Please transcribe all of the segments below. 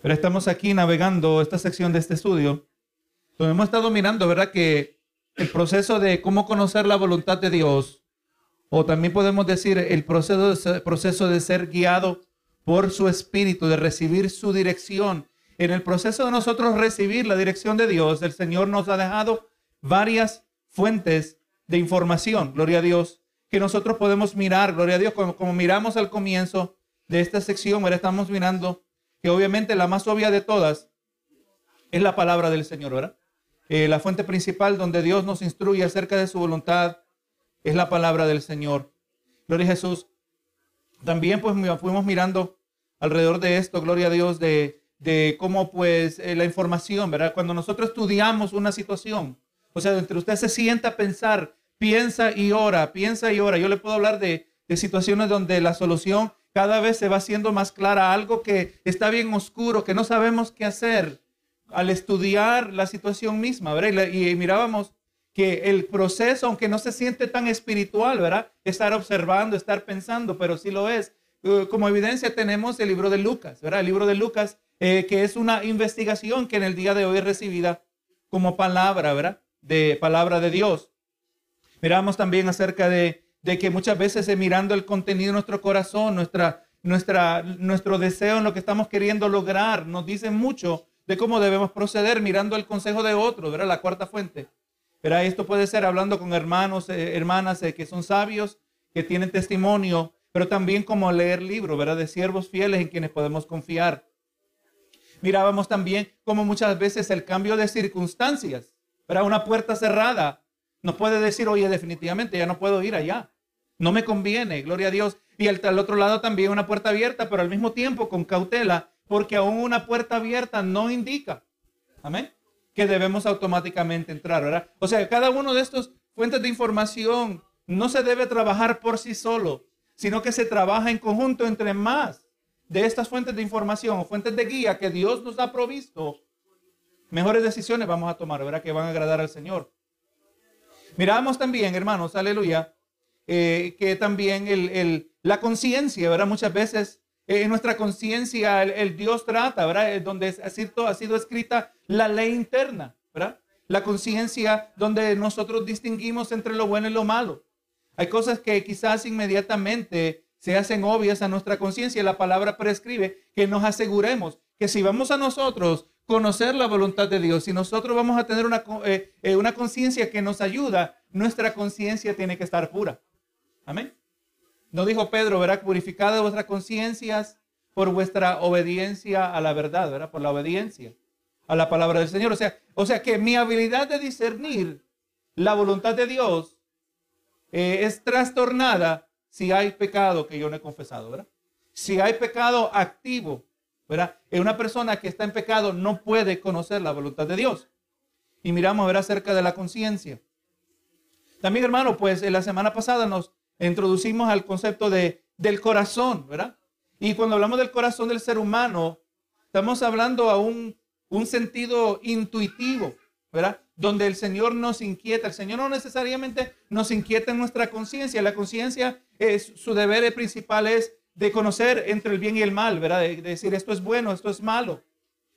Pero estamos aquí navegando esta sección de este estudio, donde hemos estado mirando, ¿verdad? Que el proceso de cómo conocer la voluntad de Dios, o también podemos decir el proceso de, proceso de ser guiado por su espíritu, de recibir su dirección. En el proceso de nosotros recibir la dirección de Dios, el Señor nos ha dejado varias fuentes de información, gloria a Dios, que nosotros podemos mirar, gloria a Dios, como, miramos al comienzo de esta sección, ahora estamos mirando que obviamente la más obvia de todas es la palabra del Señor, ¿verdad? Eh, la fuente principal donde Dios nos instruye acerca de su voluntad es la palabra del Señor. Gloria a Jesús. También pues fuimos mirando alrededor de esto, gloria a Dios, de, de cómo pues eh, la información, ¿verdad? Cuando nosotros estudiamos una situación, o sea, entre usted se sienta a pensar, piensa y ora, piensa y ora. Yo le puedo hablar de, de situaciones donde la solución cada vez se va haciendo más clara, algo que está bien oscuro, que no sabemos qué hacer al estudiar la situación misma, ¿verdad? Y, mirábamos que el proceso, aunque no se siente tan espiritual, ¿verdad? Estar observando, estar pensando, pero sí lo es. Uh, como evidencia tenemos el libro de Lucas, ¿verdad? El libro de Lucas, eh, que es una investigación que en el día de hoy es recibida como palabra, ¿verdad? De palabra de Dios. Miramos también acerca de, de que muchas veces mirando el contenido de nuestro corazón, nuestra, nuestra, nuestro deseo en lo que estamos queriendo lograr, nos dice mucho de cómo debemos proceder mirando el consejo de otros, ¿verdad? La cuarta fuente. ¿verdad? Esto puede ser hablando con hermanos, eh, hermanas eh, que son sabios, que tienen testimonio, pero también como leer libros, ¿verdad? De siervos fieles en quienes podemos confiar. Mirábamos también cómo muchas veces el cambio de circunstancias, ¿verdad? Una puerta cerrada nos puede decir, oye, definitivamente ya no puedo ir allá. No me conviene, gloria a Dios. Y al, al otro lado también una puerta abierta, pero al mismo tiempo con cautela porque aún una puerta abierta no indica, amén, que debemos automáticamente entrar, ¿verdad? O sea, cada uno de estos fuentes de información no se debe trabajar por sí solo, sino que se trabaja en conjunto entre más de estas fuentes de información o fuentes de guía que Dios nos ha provisto, mejores decisiones vamos a tomar, ¿verdad? Que van a agradar al Señor. Miramos también, hermanos, aleluya, eh, que también el, la conciencia, ¿verdad? Muchas veces en nuestra conciencia el, Dios trata, ¿verdad? Donde ha sido, ha sido escrita la ley interna, ¿verdad? La conciencia donde nosotros distinguimos entre lo bueno y lo malo. Hay cosas que quizás inmediatamente se hacen obvias a nuestra conciencia. La palabra prescribe que nos aseguremos que si vamos a nosotros conocer la voluntad de Dios, si nosotros vamos a tener una, eh, eh, una conciencia que nos ayuda, nuestra conciencia tiene que estar pura. Amén. No dijo Pedro, verá, purificada vuestras conciencias por vuestra obediencia a la verdad, ¿verdad? Por la obediencia a la palabra del Señor. O sea, o sea que mi habilidad de discernir la voluntad de Dios eh, es trastornada si hay pecado que yo no he confesado, ¿verdad? Si hay pecado activo, ¿verdad? Una persona que está en pecado no puede conocer la voluntad de Dios. Y miramos, ver acerca de la conciencia. También, hermano, pues en la semana pasada nos introducimos al concepto de, del corazón, ¿verdad? Y cuando hablamos del corazón del ser humano, estamos hablando a un, un sentido intuitivo, ¿verdad? Donde el Señor nos inquieta. El Señor no necesariamente nos inquieta en nuestra conciencia. La conciencia es su deber principal es de conocer entre el bien y el mal, ¿verdad? De, decir esto es bueno, esto es malo.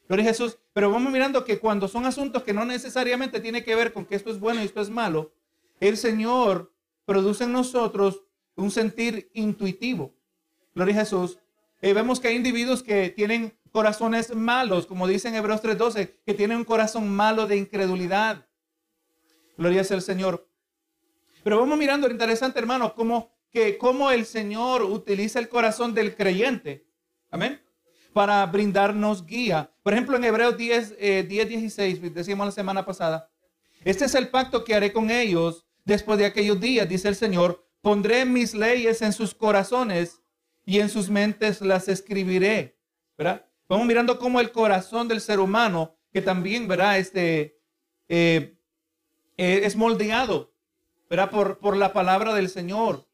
Gloria Jesús. Pero vamos mirando que cuando son asuntos que no necesariamente tiene que ver con que esto es bueno y esto es malo, el Señor produce en nosotros un sentir intuitivo. Gloria a Jesús. Eh, vemos que hay individuos que tienen corazones malos, como dice en Hebreos 3:12, que tienen un corazón malo de incredulidad. Gloria el Señor. Pero vamos mirando, interesante hermano, cómo, que, cómo el Señor utiliza el corazón del creyente. Amén. Para brindarnos guía. Por ejemplo, en Hebreos 10, 10, 16, decíamos la semana pasada, este es el pacto que haré con ellos Después de aquellos días, dice el Señor, pondré mis leyes en sus corazones y en sus mentes las escribiré. ¿Verdad? Vamos mirando cómo el corazón del ser humano, que también, ¿verdad? Este, eh, eh, es moldeado, ¿verdad? Por, por la palabra del Señor.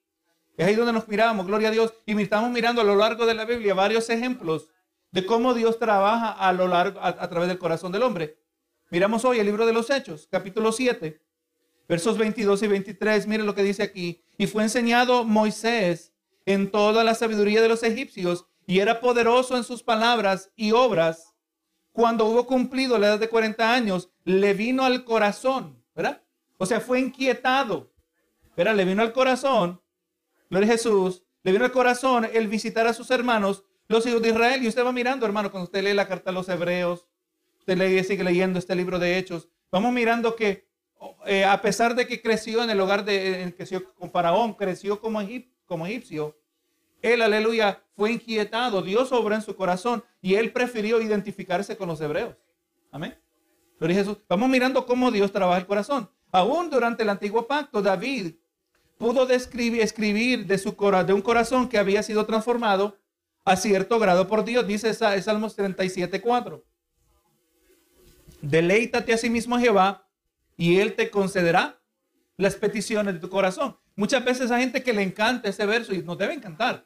Es ahí donde nos miramos, gloria a Dios. Y estamos mirando a lo largo de la Biblia varios ejemplos de cómo Dios trabaja a lo largo, a, través del corazón del hombre. Miramos hoy el libro de los Hechos, capítulo 7. Versos 22 y 23, mire lo que dice aquí. Y fue enseñado Moisés en toda la sabiduría de los egipcios y era poderoso en sus palabras y obras cuando hubo cumplido la edad de 40 años, le vino al corazón, ¿verdad? O sea, fue inquietado, ¿verdad? Le vino al corazón, gloria Jesús, le vino al corazón el visitar a sus hermanos, los hijos de Israel. Y usted va mirando, hermano, cuando usted lee la carta a los hebreos, usted lee, sigue leyendo este libro de Hechos, vamos mirando que eh, a pesar de que creció en el hogar de, creció con Faraón, creció como, como egipcio, él, aleluya, fue inquietado. Dios obra en su corazón y él prefirió identificarse con los hebreos. Amén. Jesús, vamos mirando cómo Dios trabaja el corazón. Aún durante el antiguo pacto, David pudo describir, escribir de, su, de un corazón que había sido transformado a cierto grado por Dios. Dice Salmos 37, 4. Deleítate a sí mismo Jehová y él te concederá las peticiones de tu corazón. Muchas veces hay gente que le encanta ese verso y nos debe encantar.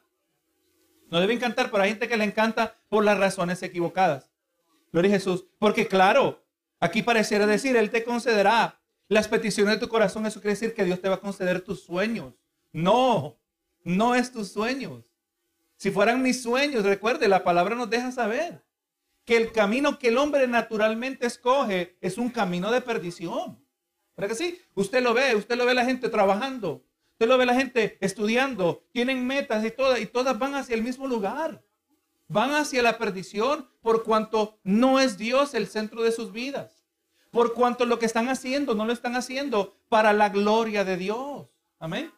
No debe encantar, pero hay gente que le encanta por las razones equivocadas. Gloria a Jesús. Porque claro, aquí pareciera decir, Él te concederá las peticiones de tu corazón. Eso quiere decir que Dios te va a conceder tus sueños. No, no es tus sueños. Si fueran mis sueños, recuerde, la palabra nos deja saber que el camino que el hombre naturalmente escoge es un camino de perdición. ¿Verdad que sí? Usted lo ve, usted lo ve la gente trabajando, Usted lo ve la gente estudiando, tienen metas y todas, y todas van hacia el mismo lugar. Van hacia la perdición por cuanto no es Dios el centro de sus vidas. Por cuanto lo que están haciendo no lo están haciendo para la gloria de Dios. Amén.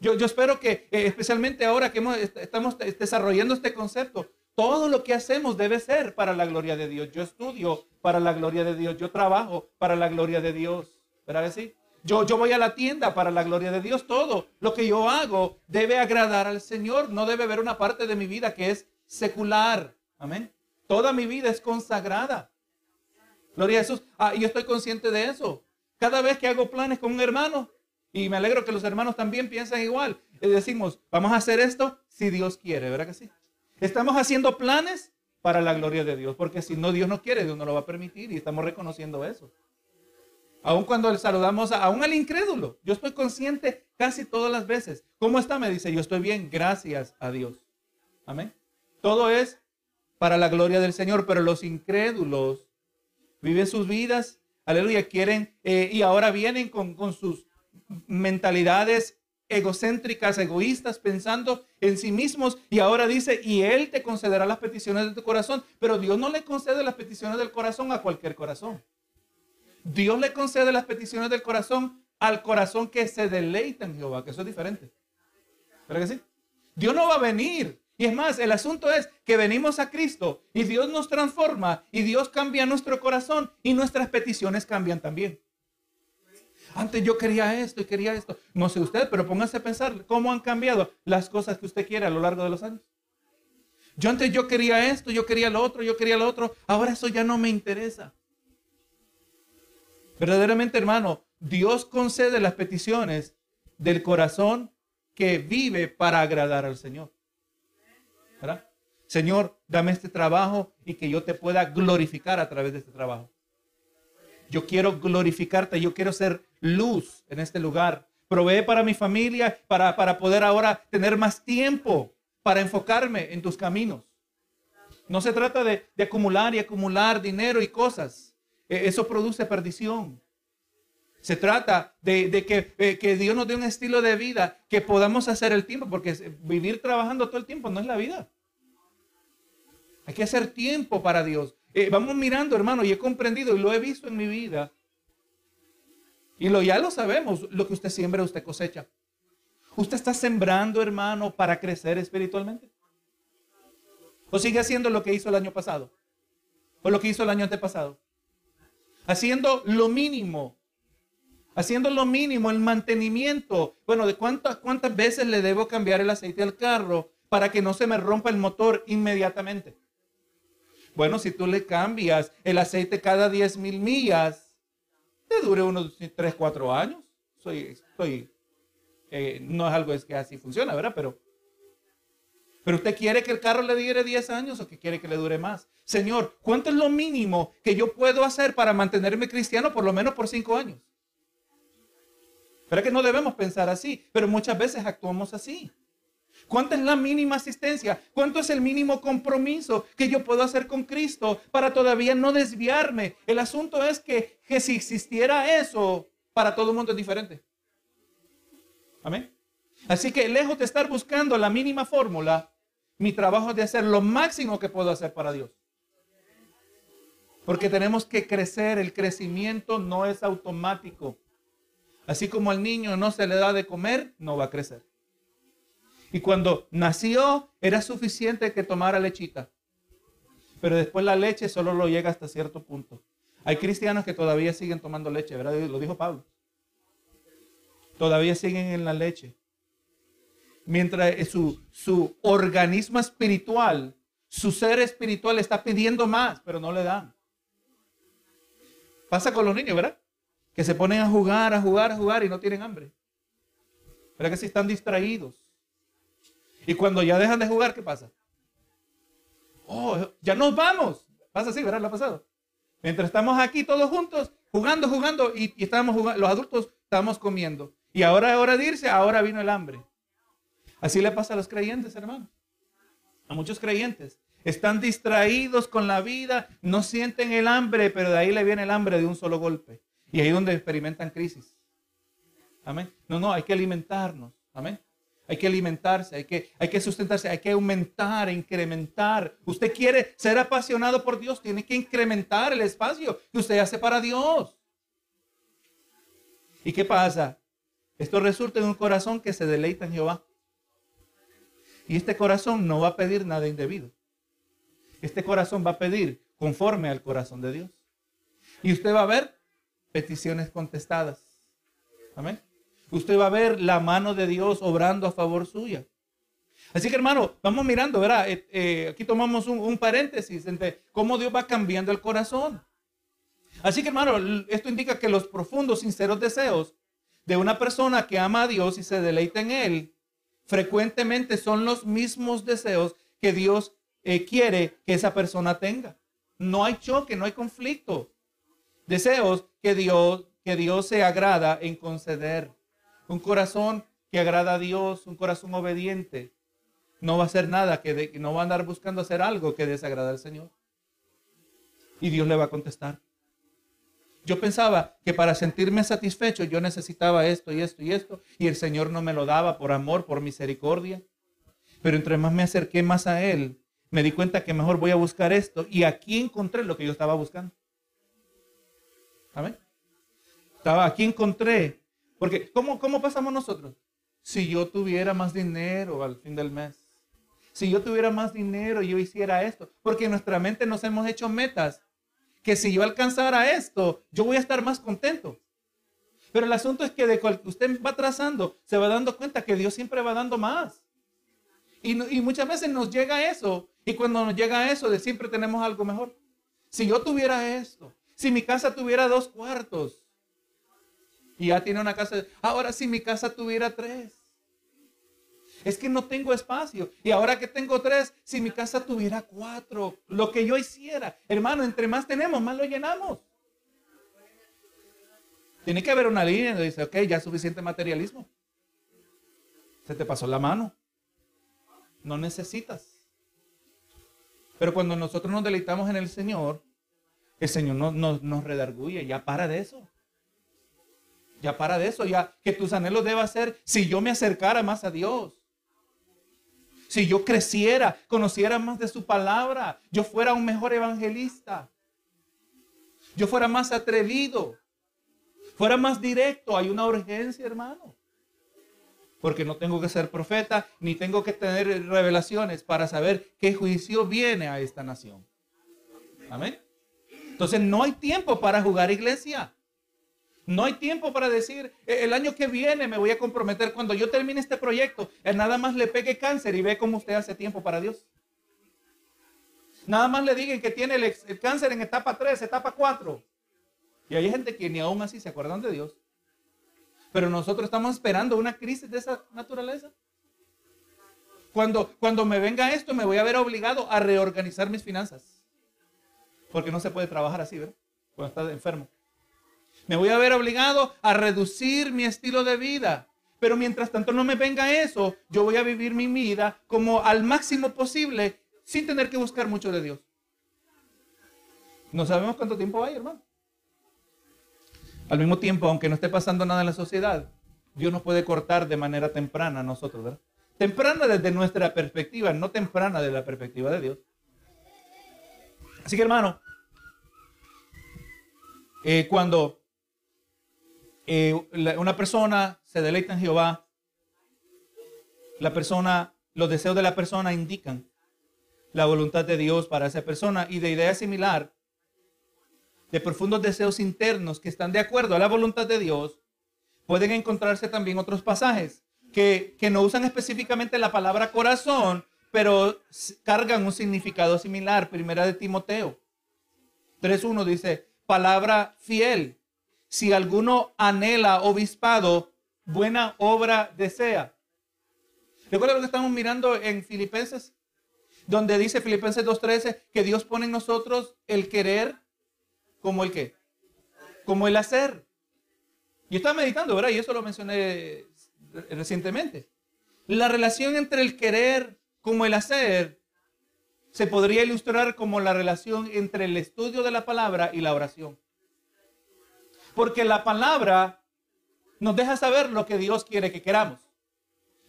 Yo, yo espero que, eh, especialmente ahora que estamos desarrollando este concepto, todo lo que hacemos debe ser para la gloria de Dios. Yo estudio para la gloria de Dios. Yo trabajo para la gloria de Dios. ¿Verdad que sí? Yo, yo voy a la tienda para la gloria de Dios. Todo lo que yo hago debe agradar al Señor. No debe haber una parte de mi vida que es secular. Amén. Toda mi vida es consagrada. Gloria a Jesús. Ah, yo estoy consciente de eso. Cada vez que hago planes con un hermano, y me alegro que los hermanos también piensan igual, decimos, vamos a hacer esto si Dios quiere, ¿verdad que sí? Estamos haciendo planes para la gloria de Dios, porque si no Dios no quiere, Dios no lo va a permitir y estamos reconociendo eso. Aun cuando saludamos a, aún al incrédulo, yo estoy consciente casi todas las veces. ¿Cómo está? Me dice, yo estoy bien, gracias a Dios. Amén. Todo es para la gloria del Señor, pero los incrédulos viven sus vidas, aleluya, quieren, eh, y ahora vienen con, con sus mentalidades egocéntricas, egoístas, pensando en sí mismos. Y ahora dice, y Él te concederá las peticiones de tu corazón. Pero Dios no le concede las peticiones del corazón a cualquier corazón. Dios le concede las peticiones del corazón al corazón que se deleita en Jehová, que eso es diferente. ¿Verdad que sí? Dios no va a venir. Y es más, el asunto es que venimos a Cristo y Dios nos transforma y Dios cambia nuestro corazón y nuestras peticiones cambian también. Antes yo quería esto y quería esto. No sé usted, pero póngase a pensar cómo han cambiado las cosas que usted quiere a lo largo de los años. Yo antes yo quería esto, yo quería lo otro, yo quería lo otro. Ahora eso ya no me interesa. Verdaderamente, hermano, Dios concede las peticiones del corazón que vive para agradar al Señor. Señor, dame este trabajo y que yo te pueda glorificar a través de este trabajo. Yo quiero glorificarte, yo quiero ser luz en este lugar. Provee para mi familia, para, para poder ahora tener más tiempo para enfocarme en tus caminos. No se trata de, de acumular y acumular dinero y cosas. E, eso produce perdición. Se trata de, eh, que, Dios nos dé un estilo de vida que podamos hacer el tiempo, porque vivir trabajando todo el tiempo no es la vida. Hay que hacer tiempo para Dios. Eh, vamos mirando, hermano, y he comprendido y lo he visto en mi vida. Y ya lo sabemos, lo que usted siembra, usted cosecha. ¿Usted está sembrando, hermano, para crecer espiritualmente? ¿O sigue haciendo lo que hizo el año pasado? ¿O lo que hizo el año antepasado? haciendo lo mínimo, haciendo lo mínimo, el mantenimiento. Bueno, ¿de cuántas, cuántas veces le debo cambiar el aceite al carro para que no se me rompa el motor inmediatamente? Bueno, si tú le cambias el aceite cada 10 mil millas, te dure unos 3, 4 años. Soy, soy, eh, no es algo es que así funciona, ¿verdad? Pero pero usted quiere que el carro le dure 10 años o que quiere que le dure más. Señor, ¿cuánto es lo mínimo que yo puedo hacer para mantenerme cristiano por lo menos por 5 años? Pero que no debemos pensar así, pero muchas veces actuamos así. ¿Cuánta es la mínima asistencia? ¿Cuánto es el mínimo compromiso que yo puedo hacer con Cristo para todavía no desviarme? El asunto es que, que si existiera eso, para todo el mundo es diferente. Amén. Así que lejos de estar buscando la mínima fórmula, mi trabajo es de hacer lo máximo que puedo hacer para Dios. Porque tenemos que crecer, el crecimiento no es automático. Así como al niño no se le da de comer, no va a crecer. Y cuando nació era suficiente que tomara lechita. Pero después la leche solo lo llega hasta cierto punto. Hay cristianos que todavía siguen tomando leche, ¿verdad? Lo dijo Pablo. Todavía siguen en la leche. Mientras su, su organismo espiritual, su ser espiritual está pidiendo más, pero no le dan. Pasa con los niños, ¿verdad? Que se ponen a jugar, a jugar, a jugar y no tienen hambre. ¿Verdad que si están distraídos? Y cuando ya dejan de jugar, ¿qué pasa? Oh, ya nos vamos. Pasa así, ¿verdad? Lo ha pasado. Mientras estamos aquí todos juntos, jugando, jugando, y, estamos jugando, los adultos estamos comiendo. Y ahora es hora de irse, ahora vino el hambre. Así le pasa a los creyentes, hermanos. A muchos creyentes. Están distraídos con la vida, no sienten el hambre, pero de ahí le viene el hambre de un solo golpe. Y ahí es donde experimentan crisis. Amén. No, no, hay que alimentarnos. Amén hay que alimentarse, hay que, hay que sustentarse, hay que aumentar, incrementar. Usted quiere ser apasionado por Dios, tiene que incrementar el espacio que usted hace para Dios. ¿Y qué pasa? Esto resulta en un corazón que se deleita en Jehová. Y este corazón no va a pedir nada indebido. Este corazón va a pedir conforme al corazón de Dios. Y usted va a ver peticiones contestadas. Amén usted va a ver la mano de Dios obrando a favor suya. Así que hermano, vamos mirando, ¿verdad? Eh, eh, aquí tomamos un, paréntesis entre cómo Dios va cambiando el corazón. Así que hermano, esto indica que los profundos, sinceros deseos de una persona que ama a Dios y se deleita en Él, frecuentemente son los mismos deseos que Dios eh, quiere que esa persona tenga. No hay choque, no hay conflicto. Deseos que Dios, que Dios se agrada en conceder. Un corazón que agrada a Dios, un corazón obediente, no va a hacer nada, que no va a andar buscando hacer algo que desagrada al Señor. Y Dios le va a contestar. Yo pensaba que para sentirme satisfecho yo necesitaba esto y esto y esto, y el Señor no me lo daba por amor, por misericordia. Pero entre más me acerqué más a Él, me di cuenta que mejor voy a buscar esto, y aquí encontré lo que yo estaba buscando. ¿Amén? Estaba, aquí encontré porque, ¿cómo, ¿cómo pasamos nosotros? Si yo tuviera más dinero al fin del mes. Si yo tuviera más dinero, yo hiciera esto. Porque en nuestra mente nos hemos hecho metas. Que si yo alcanzara esto, yo voy a estar más contento. Pero el asunto es que de cual usted va trazando, se va dando cuenta que Dios siempre va dando más. Y, y muchas veces nos llega eso. Y cuando nos llega eso, de siempre tenemos algo mejor. Si yo tuviera esto, si mi casa tuviera dos cuartos, y ya tiene una casa. Ahora si mi casa tuviera tres. Es que no tengo espacio. Y ahora que tengo tres, si mi casa tuviera cuatro, lo que yo hiciera. Hermano, entre más tenemos, más lo llenamos. Tiene que haber una línea donde dice, ok, ya es suficiente materialismo. Se te pasó la mano. No necesitas. Pero cuando nosotros nos deleitamos en el Señor, el Señor nos, nos redarguye, ya para de eso. Ya para de eso, ya que tus anhelos deben ser si yo me acercara más a Dios. Si yo creciera, conociera más de su palabra, yo fuera un mejor evangelista. Yo fuera más atrevido, fuera más directo. Hay una urgencia, hermano. Porque no tengo que ser profeta, ni tengo que tener revelaciones para saber qué juicio viene a esta nación. Amén. Entonces no hay tiempo para jugar iglesia. No hay tiempo para decir, e, el año que viene me voy a comprometer. Cuando yo termine este proyecto, nada más le pegue cáncer y ve cómo usted hace tiempo para Dios. Nada más le digan que tiene el, cáncer en etapa 3, etapa 4. Y hay gente que ni aún así se acuerdan de Dios. Pero nosotros estamos esperando una crisis de esa naturaleza. Cuando, cuando me venga esto, me voy a ver obligado a reorganizar mis finanzas. Porque no se puede trabajar así, ¿verdad? Cuando está enfermo. Me voy a ver obligado a reducir mi estilo de vida. Pero mientras tanto no me venga eso, yo voy a vivir mi vida como al máximo posible sin tener que buscar mucho de Dios. No sabemos cuánto tiempo hay, hermano. Al mismo tiempo, aunque no esté pasando nada en la sociedad, Dios nos puede cortar de manera temprana a nosotros, ¿verdad? Temprana desde nuestra perspectiva, no temprana desde la perspectiva de Dios. Así que hermano, eh, cuando eh, una persona se deleita en Jehová, la persona, los deseos de la persona indican la voluntad de Dios para esa persona. Y de idea similar, de profundos deseos internos que están de acuerdo a la voluntad de Dios, pueden encontrarse también otros pasajes que, que no usan específicamente la palabra corazón, pero cargan un significado similar. Primera de Timoteo 3.1 dice, palabra fiel. Si alguno anhela obispado, buena obra desea. Recuerda lo que estamos mirando en Filipenses, donde dice Filipenses 2.13 que Dios pone en nosotros el querer como el qué, como el hacer. Yo estaba meditando, ¿verdad? Y eso lo mencioné recientemente. La relación entre el querer como el hacer se podría ilustrar como la relación entre el estudio de la palabra y la oración. Porque la palabra nos deja saber lo que Dios quiere que queramos.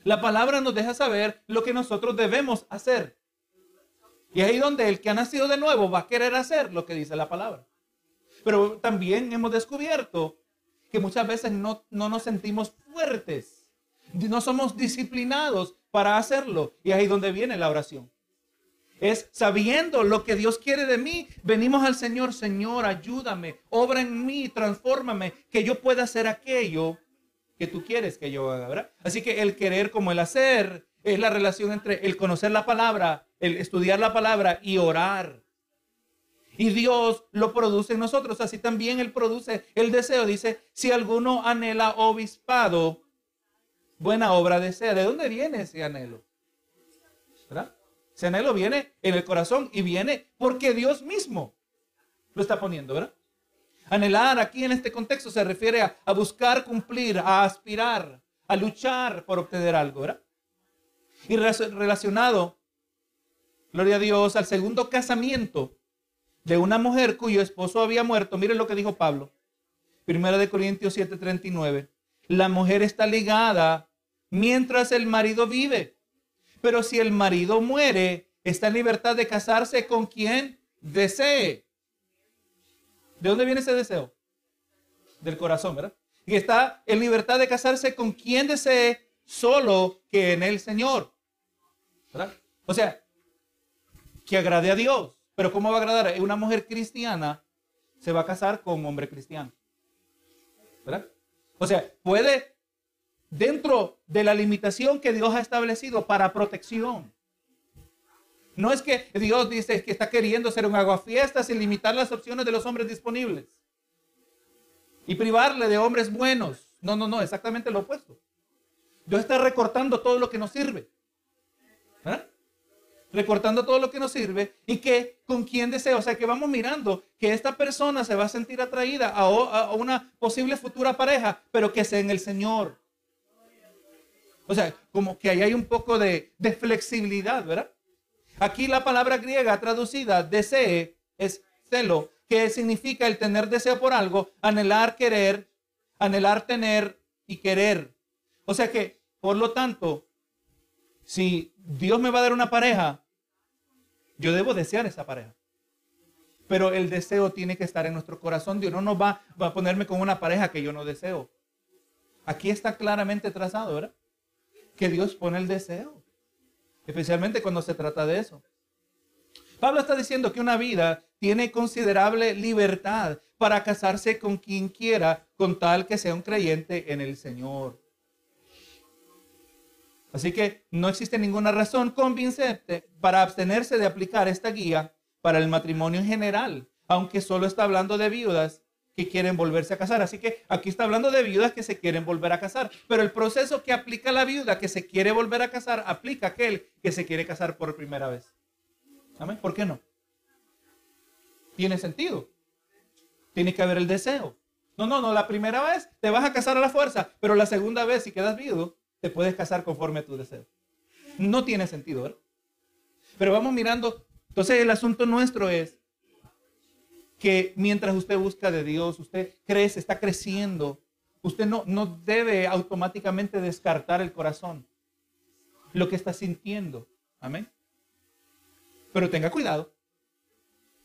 La palabra nos deja saber lo que nosotros debemos hacer. Y ahí donde el que ha nacido de nuevo va a querer hacer lo que dice la palabra. Pero también hemos descubierto que muchas veces no, no nos sentimos fuertes, no somos disciplinados para hacerlo. Y ahí donde viene la oración es sabiendo lo que Dios quiere de mí. Venimos al Señor, Señor, ayúdame, obra en mí, transfórmame, que yo pueda hacer aquello que tú quieres que yo haga. Así que el querer como el hacer es la relación entre el conocer la palabra, el estudiar la palabra y orar. Y Dios lo produce en nosotros, así también Él produce el deseo. Dice, si alguno anhela obispado, buena obra desea. ¿De dónde viene ese anhelo? ¿Verdad? Ese anhelo viene en el corazón y viene porque Dios mismo lo está poniendo, ¿verdad? Anhelar aquí en este contexto se refiere a, buscar cumplir, a aspirar, a luchar por obtener algo, ¿verdad? Y relacionado, gloria a Dios, al segundo casamiento de una mujer cuyo esposo había muerto. Miren lo que dijo Pablo. Primera de Corintios 7:39. La mujer está ligada mientras el marido vive pero si el marido muere, está en libertad de casarse con quien desee. ¿De dónde viene ese deseo? Del corazón, ¿verdad? Y está en libertad de casarse con quien desee, solo que en el Señor. ¿verdad? O sea, que agrade a Dios. Pero ¿cómo va a agradar? Una mujer cristiana se va a casar con un hombre cristiano. ¿Verdad? O sea, puede dentro de la limitación que Dios ha establecido para protección. No es que Dios dice que está queriendo ser un aguafiestas sin limitar las opciones de los hombres disponibles y privarle de hombres buenos. No, no, no, exactamente lo opuesto. Dios está recortando todo lo que nos sirve. ¿eh? Recortando todo lo que nos sirve y que con quien desea, o sea, que vamos mirando que esta persona se va a sentir atraída a una posible futura pareja, pero que sea en el Señor. O sea, como que ahí hay un poco de, flexibilidad, ¿verdad? Aquí la palabra griega traducida, desee, es celo, que significa el tener deseo por algo, anhelar, querer, anhelar, tener y querer. O sea que, por lo tanto, si Dios me va a dar una pareja, yo debo desear esa pareja. Pero el deseo tiene que estar en nuestro corazón. Dios no nos va, va a ponerme con una pareja que yo no deseo. Aquí está claramente trazado, ¿verdad? Que Dios pone el deseo, especialmente cuando se trata de eso. Pablo está diciendo que una vida tiene considerable libertad para casarse con quien quiera, con tal que sea un creyente en el Señor. Así que no existe ninguna razón convincente para abstenerse de aplicar esta guía para el matrimonio en general, aunque solo está hablando de viudas que quieren volverse a casar. Así que aquí está hablando de viudas que se quieren volver a casar. Pero el proceso que aplica la viuda que se quiere volver a casar, aplica aquel que se quiere casar por primera vez. ¿Amén? ¿Por qué no? Tiene sentido. Tiene que haber el deseo. No, no, no, la primera vez te vas a casar a la fuerza, pero la segunda vez, si quedas viudo, te puedes casar conforme a tu deseo. No tiene sentido, ¿verdad? Pero vamos mirando. Entonces el asunto nuestro es que mientras usted busca de Dios, usted crece, está creciendo, usted no, no debe automáticamente descartar el corazón, lo que está sintiendo. Amén. Pero tenga cuidado.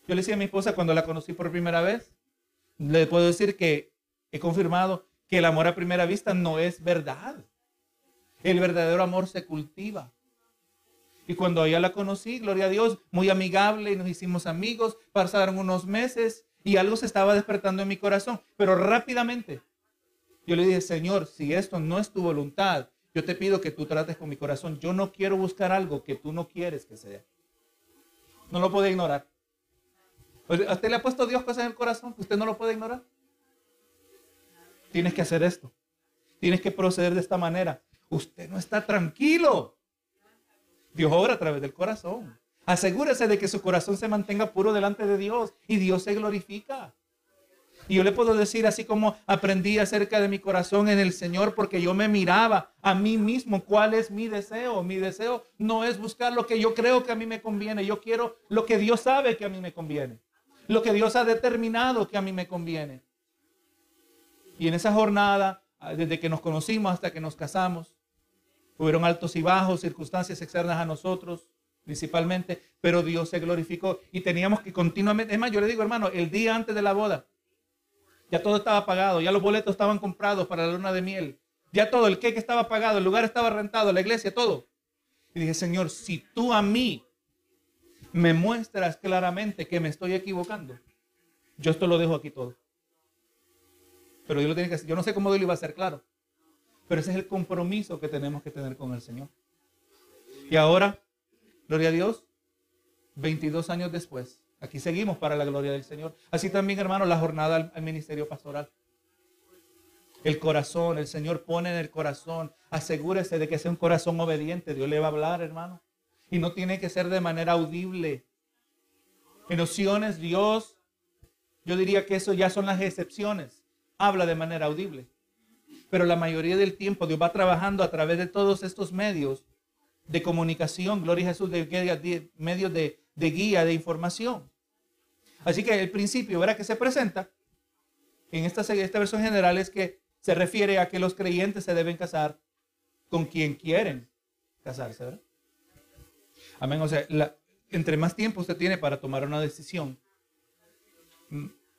Yo le decía a mi esposa cuando la conocí por primera vez, le puedo decir que he confirmado que el amor a primera vista no es verdad. El verdadero amor se cultiva. Y cuando ella la conocí, gloria a Dios, muy amigable y nos hicimos amigos, pasaron unos meses y algo se estaba despertando en mi corazón. Pero rápidamente yo le dije, Señor, si esto no es tu voluntad, yo te pido que tú trates con mi corazón. Yo no quiero buscar algo que tú no quieres que sea. No lo puede ignorar. ¿A usted le ha puesto Dios cosas en el corazón que usted no lo puede ignorar? Tienes que hacer esto. Tienes que proceder de esta manera. Usted no está tranquilo. Dios obra a través del corazón. Asegúrese de que su corazón se mantenga puro delante de Dios y Dios se glorifica. Y yo le puedo decir así como aprendí acerca de mi corazón en el Señor porque yo me miraba a mí mismo cuál es mi deseo. Mi deseo no es buscar lo que yo creo que a mí me conviene. Yo quiero lo que Dios sabe que a mí me conviene. Lo que Dios ha determinado que a mí me conviene. Y en esa jornada, desde que nos conocimos hasta que nos casamos, Hubieron altos y bajos, circunstancias externas a nosotros, principalmente, pero Dios se glorificó y teníamos que continuamente, es más, yo le digo, hermano, el día antes de la boda, ya todo estaba pagado, ya los boletos estaban comprados para la luna de miel, ya todo, el cake estaba pagado, el lugar estaba rentado, la iglesia, todo. Y dije, Señor, si tú a mí me muestras claramente que me estoy equivocando, yo esto lo dejo aquí todo. Pero yo lo tenía que hacer. Yo no sé cómo Dios lo iba a hacer claro. Pero ese es el compromiso que tenemos que tener con el Señor. Y ahora, gloria a Dios, 22 años después, aquí seguimos para la gloria del Señor. Así también, hermano, la jornada al, ministerio pastoral. El corazón, el Señor pone en el corazón. Asegúrese de que sea un corazón obediente. Dios le va a hablar, hermano. Y no tiene que ser de manera audible. En opciones, Dios, yo diría que eso ya son las excepciones. Habla de manera audible pero la mayoría del tiempo Dios va trabajando a través de todos estos medios de comunicación, gloria a Jesús, de, medios de, guía, de información. Así que el principio, ¿verdad? Que se presenta en esta, versión general es que se refiere a que los creyentes se deben casar con quien quieren casarse, ¿verdad? Amén. O sea, entre más tiempo usted tiene para tomar una decisión,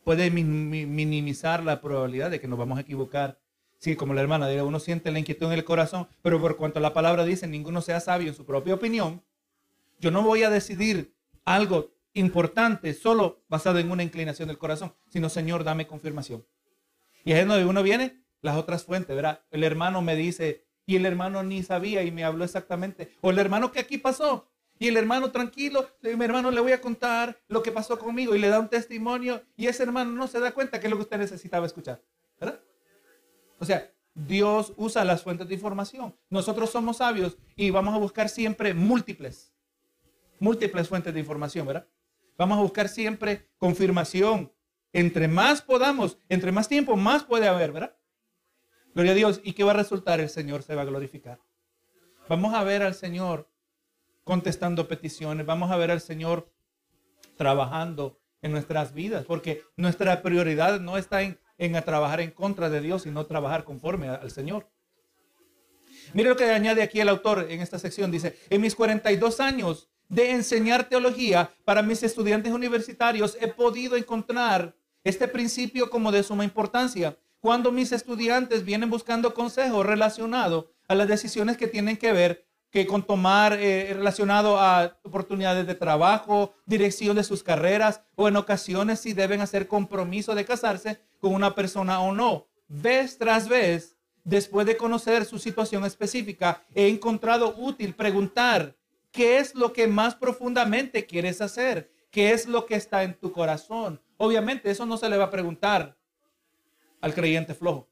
puede minimizar la probabilidad de que nos vamos a equivocar Sí, como la hermana, uno siente la inquietud en el corazón, pero por cuanto la palabra dice, ninguno sea sabio en su propia opinión, yo no voy a decidir algo importante solo basado en una inclinación del corazón, sino Señor, dame confirmación. Y es donde uno viene las otras fuentes, ¿verdad? El hermano me dice, y el hermano ni sabía y me habló exactamente. O el hermano que aquí pasó, y el hermano tranquilo, mi hermano le voy a contar lo que pasó conmigo y le da un testimonio y ese hermano no se da cuenta que es lo que usted necesitaba escuchar. O sea, Dios usa las fuentes de información. Nosotros somos sabios y vamos a buscar siempre múltiples, múltiples fuentes de información, ¿verdad? Vamos a buscar siempre confirmación. Entre más podamos, entre más tiempo, más puede haber, ¿verdad? Gloria a Dios. ¿Y qué va a resultar? El Señor se va a glorificar. Vamos a ver al Señor contestando peticiones. Vamos a ver al Señor trabajando en nuestras vidas, porque nuestra prioridad no está en en a trabajar en contra de Dios y no trabajar conforme al Señor. Mire lo que añade aquí el autor en esta sección. Dice, en mis 42 años de enseñar teología para mis estudiantes universitarios he podido encontrar este principio como de suma importancia. Cuando mis estudiantes vienen buscando consejo relacionado a las decisiones que tienen que ver que con tomar eh, relacionado a oportunidades de trabajo, dirección de sus carreras o en ocasiones si deben hacer compromiso de casarse con una persona o no. Vez tras vez, después de conocer su situación específica, he encontrado útil preguntar qué es lo que más profundamente quieres hacer, qué es lo que está en tu corazón. Obviamente eso no se le va a preguntar al creyente flojo,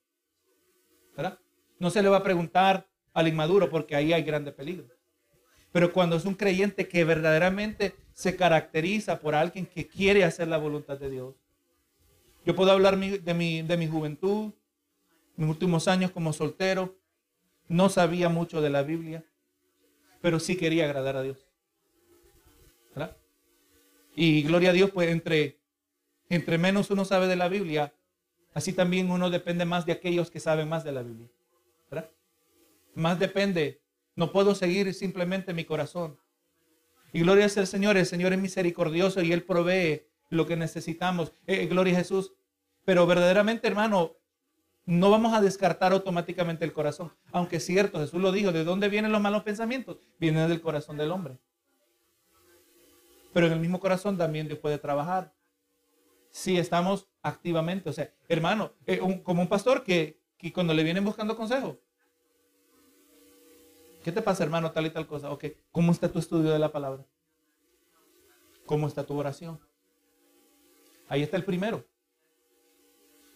¿verdad? No se le va a preguntar al inmaduro, porque ahí hay grande peligro. Pero cuando es un creyente que verdaderamente se caracteriza por alguien que quiere hacer la voluntad de Dios, Yo puedo hablar de mi, de mi juventud, mis últimos años como soltero. No sabía mucho de la Biblia, pero sí quería agradar a Dios. Y gloria a Dios, pues entre, entre menos uno sabe de la Biblia, así también uno depende más de aquellos que saben más de la Biblia. Más depende. No puedo seguir simplemente mi corazón. Y gloria al Señor, el Señor es misericordioso y Él provee lo que necesitamos. Eh, gloria a Jesús. Pero verdaderamente, hermano, no vamos a descartar automáticamente el corazón. Aunque es cierto, Jesús lo dijo, ¿de dónde vienen los malos pensamientos? Vienen del corazón del hombre. Pero en el mismo corazón también Dios puede trabajar. Si estamos activamente, o sea, hermano, eh, como un pastor que, que cuando le vienen buscando consejo, ¿qué te pasa, hermano, tal y tal cosa? Ok, ¿cómo está tu estudio de la palabra? ¿Cómo está tu oración? Ahí está el primero.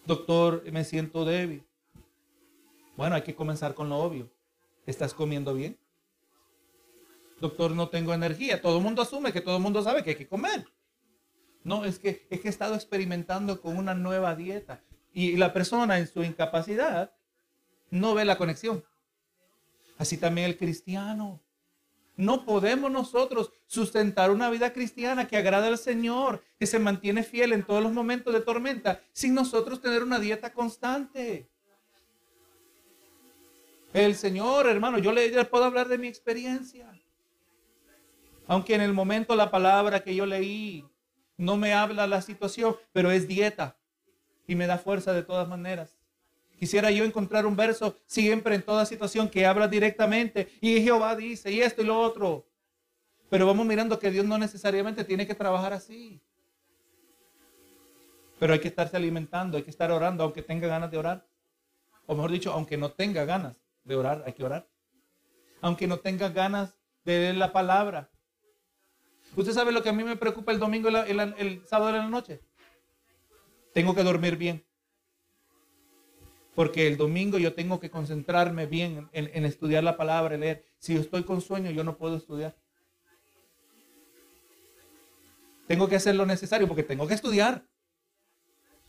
Doctor, me siento débil. Bueno, hay que comenzar con lo obvio. ¿Estás comiendo bien? Doctor, no tengo energía. Todo el mundo asume que todo el mundo sabe que hay que comer. No, es que, es que he estado experimentando con una nueva dieta. Y la persona en su incapacidad no ve la conexión. Así también el cristiano. No podemos nosotros sustentar una vida cristiana que agrada al Señor, que se mantiene fiel en todos los momentos de tormenta, sin nosotros tener una dieta constante. El Señor, hermano, yo le, puedo hablar de mi experiencia. Aunque en el momento la palabra que yo leí no me habla la situación, pero es dieta y me da fuerza de todas maneras. Quisiera yo encontrar un verso siempre en toda situación que habla directamente y Jehová dice y esto y lo otro. Pero vamos mirando que Dios no necesariamente tiene que trabajar así. Pero hay que estarse alimentando, hay que estar orando, aunque tenga ganas de orar. O mejor dicho, aunque no tenga ganas de orar, hay que orar. Aunque no tenga ganas de leer la palabra. ¿Usted sabe lo que a mí me preocupa el domingo y el sábado de la noche? Tengo que dormir bien. Porque el domingo yo tengo que concentrarme bien en, estudiar la palabra, leer. Si yo estoy con sueño, yo no puedo estudiar. Tengo que hacer lo necesario porque tengo que estudiar.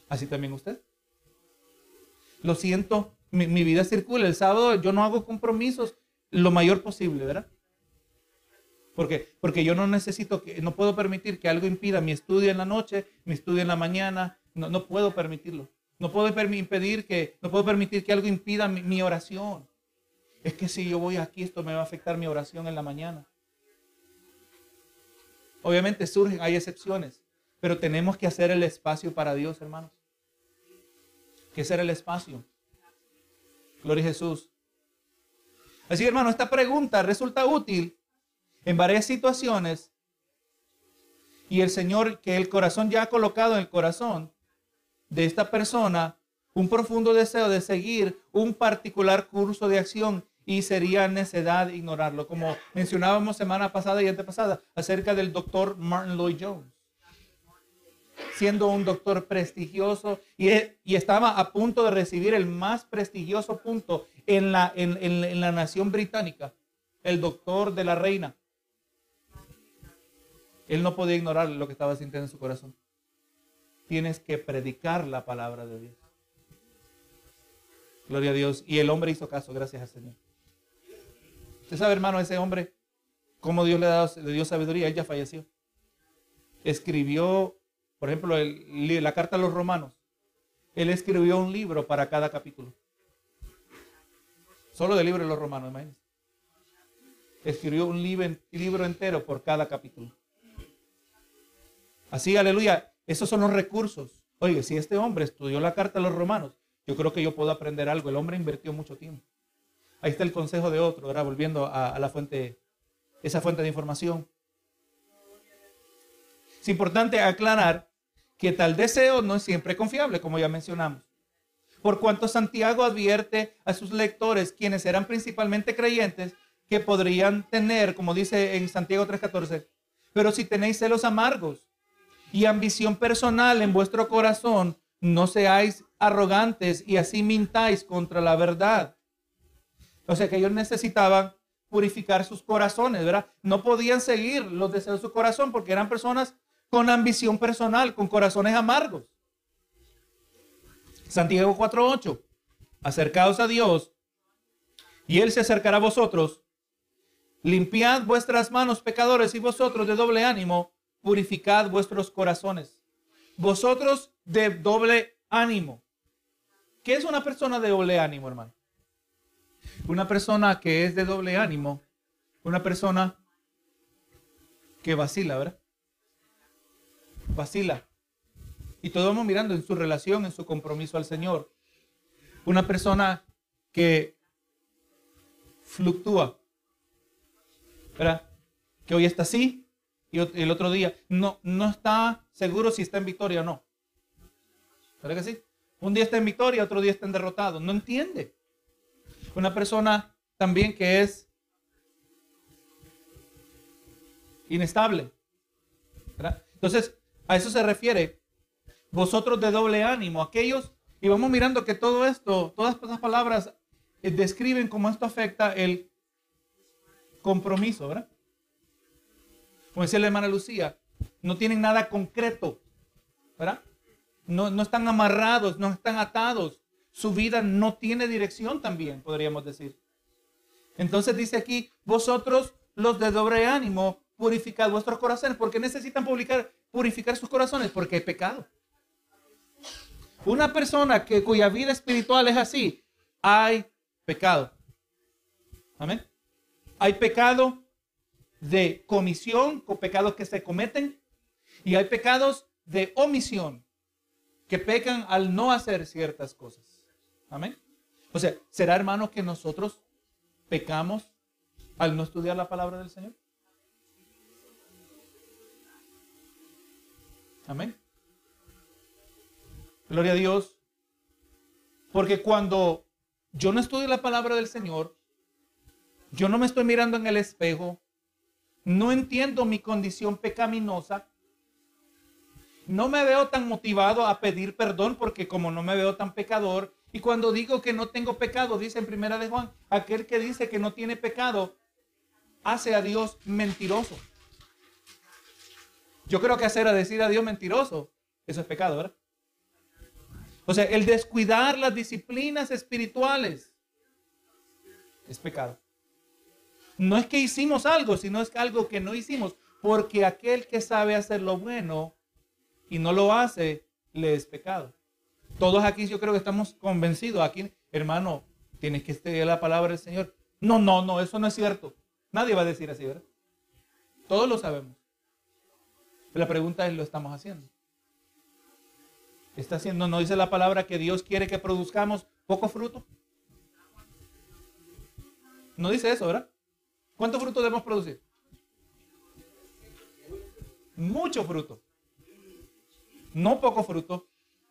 Así también usted. Lo siento, mi, mi, vida circula. El sábado yo no hago compromisos lo mayor posible, ¿verdad? Porque, porque yo no necesito, que, no puedo permitir que algo impida mi estudio en la noche, mi estudio en la mañana. No, no puedo permitirlo. No puedo impedir que, no puedo permitir que algo impida mi, oración. Es que si yo voy aquí, esto me va a afectar mi oración en la mañana. Obviamente surgen, hay excepciones, pero tenemos que hacer el espacio para Dios, hermanos. Que hacer el espacio. Gloria a Jesús. Así, hermano, esta pregunta resulta útil en varias situaciones. Y el Señor, que el corazón ya ha colocado en el corazón, de esta persona un profundo deseo de seguir un particular curso de acción y sería necedad ignorarlo, como mencionábamos semana pasada y antepasada acerca del doctor Martin Lloyd Jones, siendo un doctor prestigioso y, y, estaba a punto de recibir el más prestigioso punto en la, en, en la nación británica, el doctor de la reina. Él no podía ignorar lo que estaba sintiendo en su corazón tienes que predicar la palabra de Dios. Gloria a Dios. Y el hombre hizo caso, gracias al Señor. Usted sabe, hermano, ese hombre, cómo Dios le, le dio sabiduría, él ya falleció. Escribió, por ejemplo, la carta a los romanos. Él escribió un libro para cada capítulo. Solo del libro de los romanos, imagínense. Escribió un libro entero por cada capítulo. Así, aleluya. Esos son los recursos. Oye, si este hombre estudió la carta a los romanos, yo creo que yo puedo aprender algo. El hombre invirtió mucho tiempo. Ahí está el consejo de otro, ahora volviendo a, la fuente, esa fuente de información. Es importante aclarar que tal deseo no es siempre confiable, como ya mencionamos. Por cuanto Santiago advierte a sus lectores, quienes eran principalmente creyentes, que podrían tener, como dice en Santiago 3:14, pero si tenéis celos amargos y ambición personal en vuestro corazón, no seáis arrogantes y así mintáis contra la verdad. O sea que ellos necesitaban purificar sus corazones, ¿verdad? No podían seguir los deseos de su corazón porque eran personas con ambición personal, con corazones amargos. Santiago 4:8. Acercaos a Dios y Él se acercará a vosotros. Limpiad vuestras manos, pecadores, y vosotros de doble ánimo, purificad vuestros corazones. Vosotros de doble ánimo. ¿Qué es una persona de doble ánimo, hermano? Una persona que es de doble ánimo, una persona que vacila, ¿verdad? Vacila. Y todo vamos mirando en su relación, en su compromiso al Señor. Una persona que fluctúa, ¿verdad? Que hoy está así y el otro día no, no está seguro si está en victoria o no. ¿Verdad que sí? Un día está en victoria, otro día está en derrotado. No entiende. Una persona también que es inestable. Entonces, a eso se refiere. Vosotros de doble ánimo, aquellos, y vamos mirando que todo esto, todas estas palabras eh, describen cómo esto afecta el compromiso, ¿verdad? Como decía la hermana Lucía, no tienen nada concreto, ¿verdad? No, no están amarrados, no están atados. Su vida no tiene dirección también, podríamos decir. Entonces dice aquí, vosotros los de doble ánimo, purificad vuestros corazones. porque necesitan publicar, purificar sus corazones? Porque hay pecado. Una persona que, cuya vida espiritual es así, hay pecado. Amén. Hay pecado de comisión, con pecados que se cometen, y hay pecados de omisión, que pecan al no hacer ciertas cosas. Amén. O sea, ¿será hermano que nosotros pecamos al no estudiar la palabra del Señor? Amén. Gloria a Dios. Porque cuando yo no estudio la palabra del Señor, yo no me estoy mirando en el espejo, no entiendo mi condición pecaminosa, no me veo tan motivado a pedir perdón porque como no me veo tan pecador, y cuando digo que no tengo pecado, dice en primera de Juan, aquel que dice que no tiene pecado, hace a Dios mentiroso. Yo creo que hacer a decir a Dios mentiroso, eso es pecado, ¿verdad? O sea, el descuidar las disciplinas espirituales es pecado. No es que hicimos algo, sino es algo que no hicimos, porque aquel que sabe hacer lo bueno y no lo hace, le es pecado. Todos aquí yo creo que estamos convencidos. Aquí, hermano, tienes que estudiar la palabra del Señor. No, no, no, eso no es cierto. Nadie va a decir así, ¿verdad? Todos lo sabemos. La pregunta es, ¿lo estamos haciendo? Está haciendo, no dice la palabra que Dios quiere que produzcamos poco fruto. No dice eso, ¿verdad? ¿Cuánto fruto debemos producir? Mucho fruto. No poco fruto,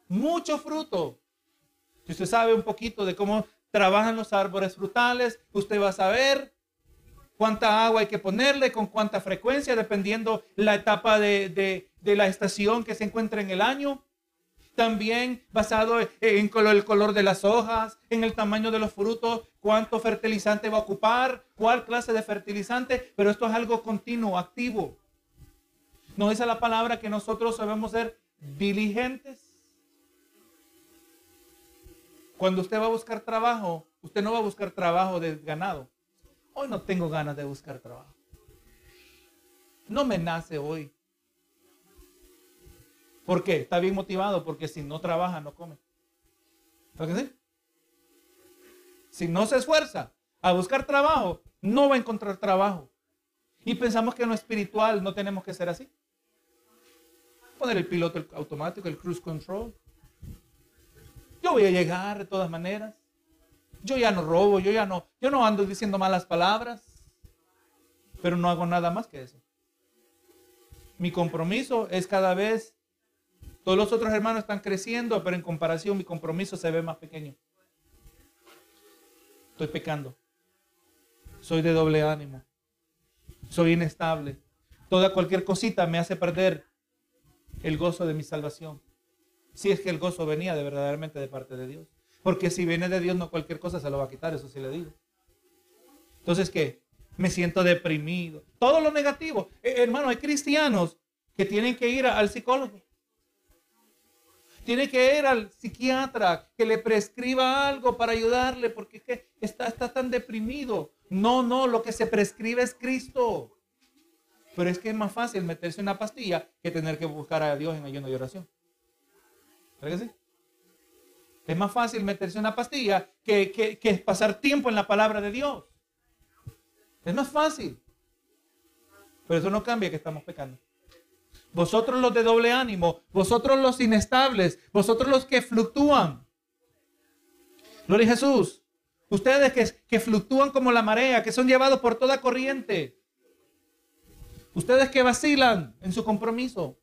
mucho fruto. Si usted sabe un poquito de cómo trabajan los árboles frutales, usted va a saber cuánta agua hay que ponerle, con cuánta frecuencia, dependiendo la etapa de, de la estación que se encuentra en el año también basado en el color de las hojas, en el tamaño de los frutos, cuánto fertilizante va a ocupar, cuál clase de fertilizante, pero esto es algo continuo, activo. No dice la palabra que nosotros debemos ser diligentes. Cuando usted va a buscar trabajo, usted no va a buscar trabajo de ganado. Hoy no tengo ganas de buscar trabajo. No me nace hoy. ¿Por qué? Está bien motivado porque si no trabaja, no come. ¿Por qué sí? Si no se esfuerza a buscar trabajo, no va a encontrar trabajo. Y pensamos que en lo espiritual no tenemos que ser así. Poner el piloto automático, el cruise control. Yo voy a llegar de todas maneras. Yo ya no robo, yo ya no, yo no ando diciendo malas palabras, pero no hago nada más que eso. Mi compromiso es cada vez todos los otros hermanos están creciendo, pero en comparación mi compromiso se ve más pequeño. Estoy pecando. Soy de doble ánimo. Soy inestable. Toda cualquier cosita me hace perder el gozo de mi salvación. Si es que el gozo venía de verdaderamente de parte de Dios. Porque si viene de Dios, no cualquier cosa se lo va a quitar, eso sí le digo. Entonces, ¿qué? Me siento deprimido. Todo lo negativo. Eh, hermano, hay cristianos que tienen que ir al psicólogo. Tiene que ir al psiquiatra que le prescriba algo para ayudarle porque es que está, está tan deprimido. No, no, lo que se prescribe es Cristo. Pero es que es más fácil meterse una pastilla que tener que buscar a Dios en ayuno y oración. ¿Verdad que sí? Es más fácil meterse una pastilla que, que pasar tiempo en la palabra de Dios. Es más fácil. Pero eso no cambia que estamos pecando. Vosotros los de doble ánimo, vosotros los inestables, vosotros los que fluctúan. Gloria a Jesús. Ustedes que, que fluctúan como la marea, que son llevados por toda corriente. Ustedes que vacilan en su compromiso.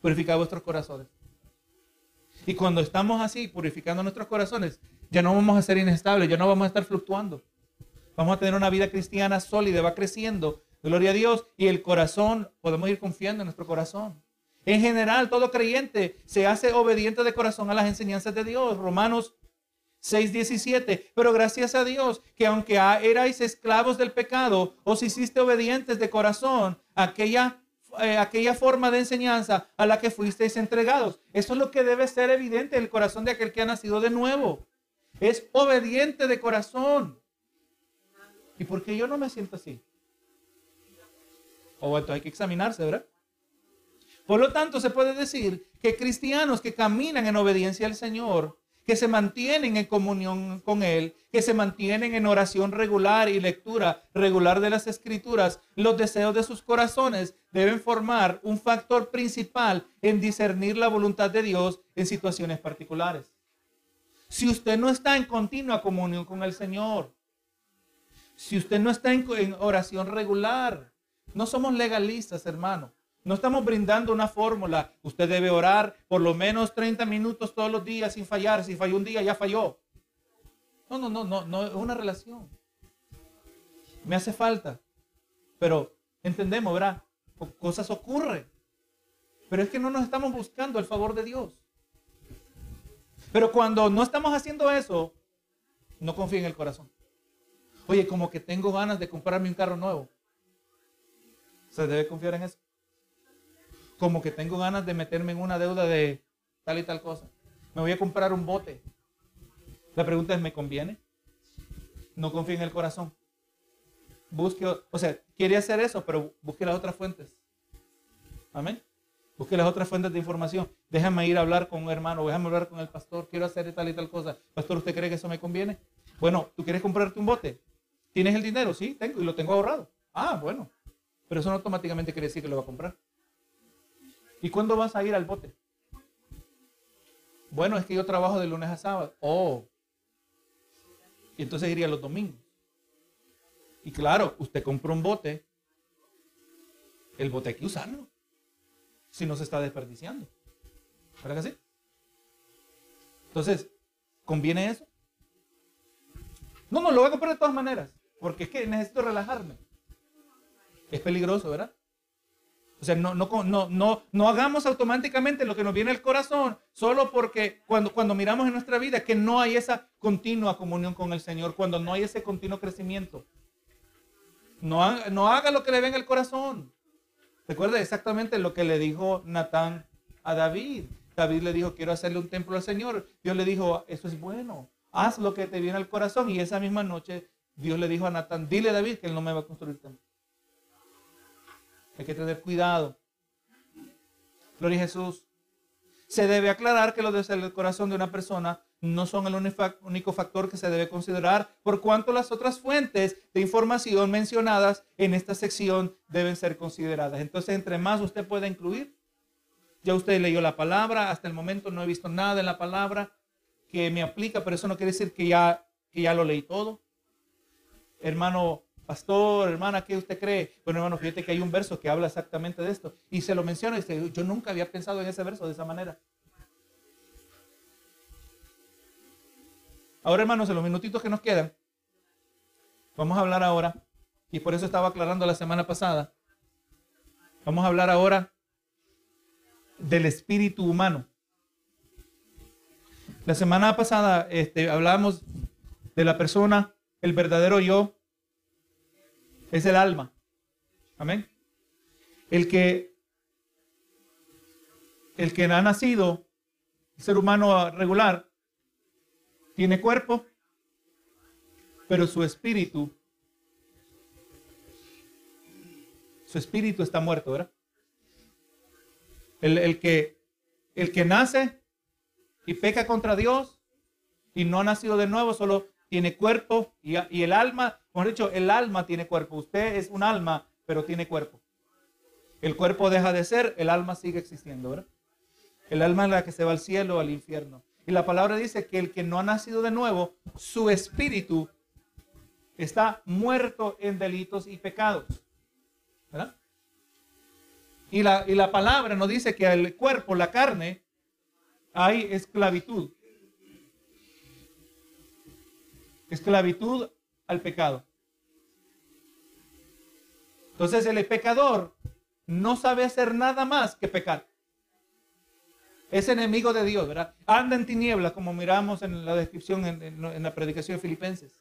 Purificad vuestros corazones. Y cuando estamos así, purificando nuestros corazones, ya no vamos a ser inestables, ya no vamos a estar fluctuando. Vamos a tener una vida cristiana sólida, va creciendo. Gloria a Dios. Y el corazón, podemos ir confiando en nuestro corazón. En general, todo creyente se hace obediente de corazón a las enseñanzas de Dios. Romanos 6:17. Pero gracias a Dios que aunque erais esclavos del pecado, os hiciste obedientes de corazón aquella, eh, aquella forma de enseñanza a la que fuisteis entregados. Eso es lo que debe ser evidente en el corazón de aquel que ha nacido de nuevo. Es obediente de corazón. ¿Y por qué yo no me siento así? O esto hay que examinarse, ¿verdad? Por lo tanto, se puede decir que cristianos que caminan en obediencia al Señor, que se mantienen en comunión con Él, que se mantienen en oración regular y lectura regular de las escrituras, los deseos de sus corazones deben formar un factor principal en discernir la voluntad de Dios en situaciones particulares. Si usted no está en continua comunión con el Señor, si usted no está en, oración regular, no somos legalistas, hermano. No estamos brindando una fórmula. Usted debe orar por lo menos 30 minutos todos los días sin fallar. Si falló un día, ya falló. No, no, no, no, no es una relación. Me hace falta. Pero entendemos, ¿verdad? Cosas ocurren. Pero es que no nos estamos buscando el favor de Dios. Pero cuando no estamos haciendo eso, no confía en el corazón. Oye, como que tengo ganas de comprarme un carro nuevo. ¿Se debe confiar en eso? Como que tengo ganas de meterme en una deuda de tal y tal cosa. Me voy a comprar un bote. La pregunta es, ¿me conviene? No confíe en el corazón. Busque, o sea, quiere hacer eso, pero busque las otras fuentes. Amén. Busque las otras fuentes de información. Déjame ir a hablar con un hermano, déjame hablar con el pastor, quiero hacer tal y tal cosa. Pastor, ¿usted cree que eso me conviene? Bueno, ¿tú quieres comprarte un bote? ¿Tienes el dinero? Sí, tengo y lo tengo ahorrado. Ah, bueno. Pero eso no automáticamente quiere decir que lo va a comprar. ¿Y cuándo vas a ir al bote? Bueno, es que yo trabajo de lunes a sábado. Oh. Y entonces iría los domingos. Y claro, usted compró un bote. El bote hay que usarlo. Si no se está desperdiciando. ¿Verdad que sí? Entonces, ¿conviene eso? No, no, lo voy a comprar de todas maneras. Porque es que necesito relajarme. Es peligroso, ¿verdad? O sea, no, no, no, no, no hagamos automáticamente lo que nos viene al corazón, solo porque cuando, cuando miramos en nuestra vida que no hay esa continua comunión con el Señor, cuando no hay ese continuo crecimiento. No, no haga lo que le venga al corazón. Recuerda exactamente lo que le dijo Natán a David. David le dijo, quiero hacerle un templo al Señor. Dios le dijo, eso es bueno. Haz lo que te viene al corazón. Y esa misma noche Dios le dijo a Natán, dile a David que él no me va a construir templo. Hay que tener cuidado. Gloria a Jesús. Se debe aclarar que los deseos del corazón de una persona no son el único factor que se debe considerar, por cuanto las otras fuentes de información mencionadas en esta sección deben ser consideradas. Entonces, entre más usted pueda incluir, ya usted leyó la palabra, hasta el momento no he visto nada en la palabra que me aplica, pero eso no quiere decir que ya, que ya lo leí todo hermano pastor, hermana, ¿qué usted cree? Bueno, hermano, fíjate que hay un verso que habla exactamente de esto. Y se lo menciona y dice, yo nunca había pensado en ese verso de esa manera. Ahora, hermanos, en los minutitos que nos quedan, vamos a hablar ahora, y por eso estaba aclarando la semana pasada, vamos a hablar ahora del espíritu humano. La semana pasada este, hablábamos de la persona el verdadero yo es el alma. Amén. El que el que ha nacido ser humano regular tiene cuerpo, pero su espíritu, su espíritu está muerto, ¿verdad? El, el que, el que nace y peca contra Dios y no ha nacido de nuevo, solo tiene cuerpo y, y el alma, como he dicho, el alma tiene cuerpo. Usted es un alma, pero tiene cuerpo. El cuerpo deja de ser, el alma sigue existiendo, ¿verdad? El alma es la que se va al cielo o al infierno. Y la palabra dice que el que no ha nacido de nuevo, su espíritu está muerto en delitos y pecados. ¿verdad? Y la, y la palabra nos dice que el cuerpo, la carne, hay esclavitud. Esclavitud al pecado. Entonces el pecador no sabe hacer nada más que pecar. Es enemigo de Dios, ¿verdad? Anda en tinieblas, como miramos en la descripción en, en la predicación de Filipenses.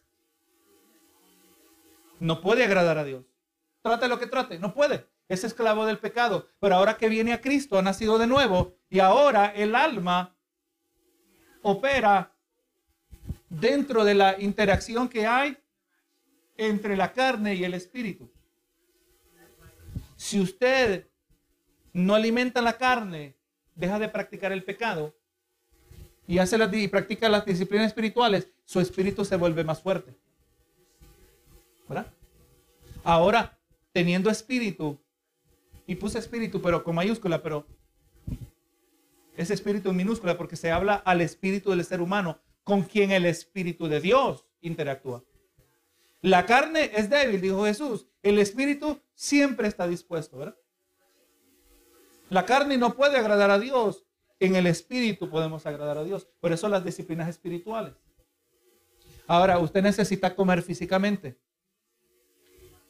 No puede agradar a Dios. Trate lo que trate, no puede. Es esclavo del pecado. Pero ahora que viene a Cristo, ha nacido de nuevo y ahora el alma opera dentro de la interacción que hay entre la carne y el espíritu. Si usted no alimenta la carne, deja de practicar el pecado y hace las, y practica las disciplinas espirituales, su espíritu se vuelve más fuerte. ¿Verdad? Ahora, teniendo espíritu, y puse espíritu, pero con mayúscula, pero ese espíritu en minúscula porque se habla al espíritu del ser humano con quien el espíritu de Dios interactúa. La carne es débil, dijo Jesús. El espíritu siempre está dispuesto, ¿verdad? La carne no puede agradar a Dios. En el espíritu podemos agradar a Dios. Por eso las disciplinas espirituales. Ahora, usted necesita comer físicamente.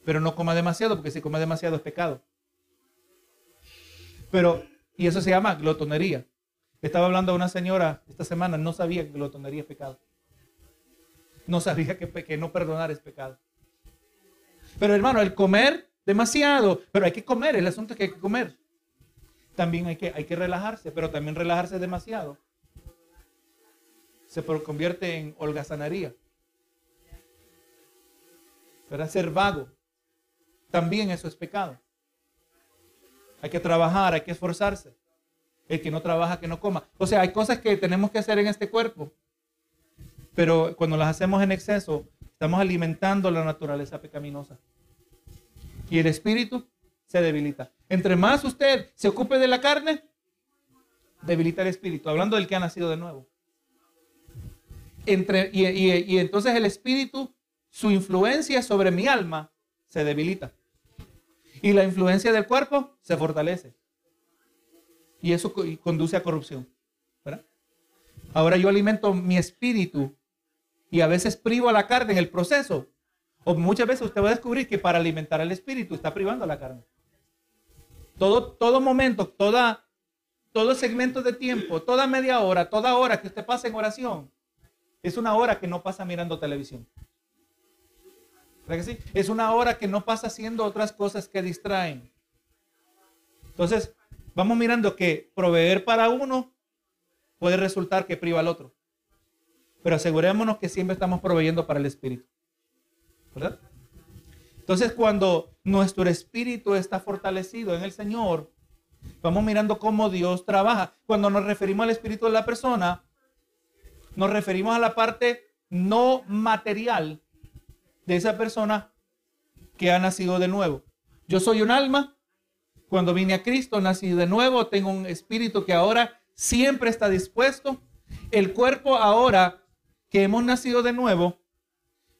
Pero no coma demasiado, porque si come demasiado es pecado. Pero, y eso se llama glotonería. Estaba hablando a una señora esta semana, no sabía que glotonería es pecado. No sabía que, que no perdonar es pecado. Pero hermano, el comer demasiado, pero hay que comer, el asunto es que hay que comer. También hay que, hay que relajarse, pero también relajarse demasiado se convierte en holgazanería. Para ser vago, también eso es pecado. Hay que trabajar, hay que esforzarse. El que no trabaja, que no coma. O sea, hay cosas que tenemos que hacer en este cuerpo. Pero cuando las hacemos en exceso, estamos alimentando la naturaleza pecaminosa. Y el espíritu se debilita. Entre más usted se ocupe de la carne, debilita el espíritu. Hablando del que ha nacido de nuevo. Entre, y, y entonces el espíritu, su influencia sobre mi alma, se debilita. Y la influencia del cuerpo se fortalece. Y eso conduce a corrupción. Ahora yo alimento mi espíritu y a veces privo a la carne en el proceso. O muchas veces usted va a descubrir que para alimentar al espíritu está privando a la carne. Todo, todo momento, toda, todo segmento de tiempo, toda media hora, toda hora que usted pasa en oración, es una hora que no pasa mirando televisión. Es una hora que no pasa haciendo otras cosas que distraen. Entonces, vamos mirando que proveer para uno puede resultar que priva al otro. Pero asegurémonos que siempre estamos proveyendo para el espíritu. ¿Verdad? Entonces, cuando nuestro espíritu está fortalecido en el Señor, vamos mirando cómo Dios trabaja. Cuando nos referimos al espíritu de la persona, nos referimos a la parte no material de esa persona que ha nacido de nuevo. Yo soy un alma. Cuando vine a Cristo, nací de nuevo. Tengo un espíritu que ahora siempre está dispuesto. El cuerpo ahora que hemos nacido de nuevo,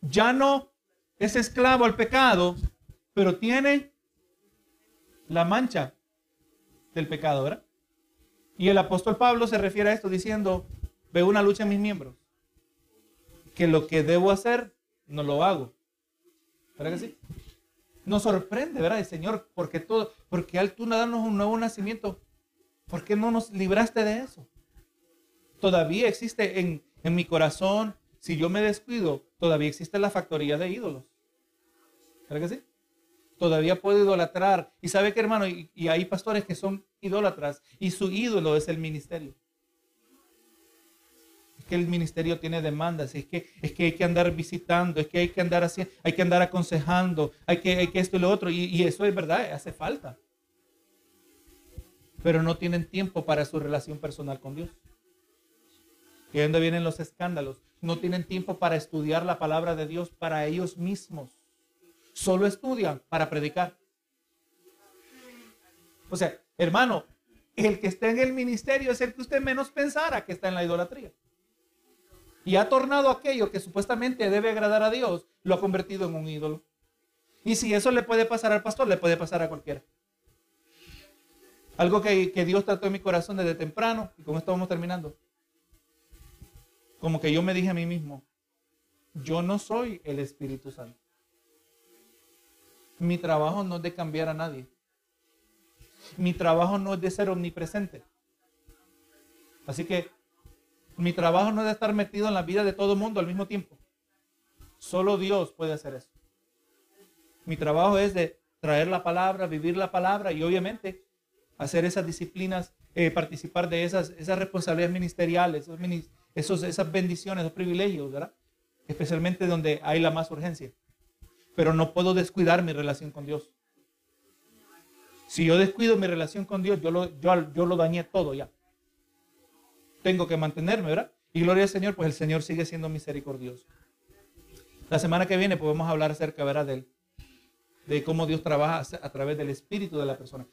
ya no es esclavo al pecado, pero tiene la mancha del pecado, ¿verdad? Y el apóstol Pablo se refiere a esto diciendo, veo una lucha en mis miembros, que lo que debo hacer no lo hago, ¿Verdad que sí? Nos sorprende, ¿verdad? El Señor, porque todo, porque al tú darnos un nuevo nacimiento, ¿por qué no nos libraste de eso? Todavía existe en, mi corazón, si yo me descuido, todavía existe la factoría de ídolos. ¿Verdad que sí? Todavía puedo idolatrar. Y sabe que hermano, y, hay pastores que son idólatras y su ídolo es el ministerio. que el ministerio tiene demandas, es que, es que hay que andar visitando, es que hay que andar haciendo, hay que andar aconsejando, hay que, hay que esto y lo otro, y eso es verdad, hace falta. Pero no tienen tiempo para su relación personal con Dios. Que donde vienen los escándalos. No tienen tiempo para estudiar la palabra de Dios para ellos mismos. Solo estudian para predicar. O sea, hermano, el que está en el ministerio es el que usted menos pensara que está en la idolatría. Y ha tornado aquello que supuestamente debe agradar a Dios, lo ha convertido en un ídolo. Y si eso le puede pasar al pastor, le puede pasar a cualquiera. Algo que, que Dios trató en mi corazón desde temprano, y con esto vamos terminando. Como que yo me dije a mí mismo, yo no soy el Espíritu Santo. Mi trabajo no es de cambiar a nadie. Mi trabajo no es de ser omnipresente. Así que mi trabajo no es de estar metido en la vida de todo el mundo al mismo tiempo. Solo Dios puede hacer eso. Mi trabajo es de traer la palabra, vivir la palabra y obviamente hacer esas disciplinas, eh, participar de esas, esas responsabilidades ministeriales, esos, esas bendiciones, esos privilegios, ¿verdad? Especialmente donde hay la más urgencia. Pero no puedo descuidar mi relación con Dios. Si yo descuido mi relación con Dios, yo lo, yo, yo lo dañé todo ya. Tengo que mantenerme, ¿verdad? Y gloria al Señor, pues el Señor sigue siendo misericordioso. La semana que viene podemos hablar acerca, ¿verdad? De, de cómo Dios trabaja a través del espíritu de la persona.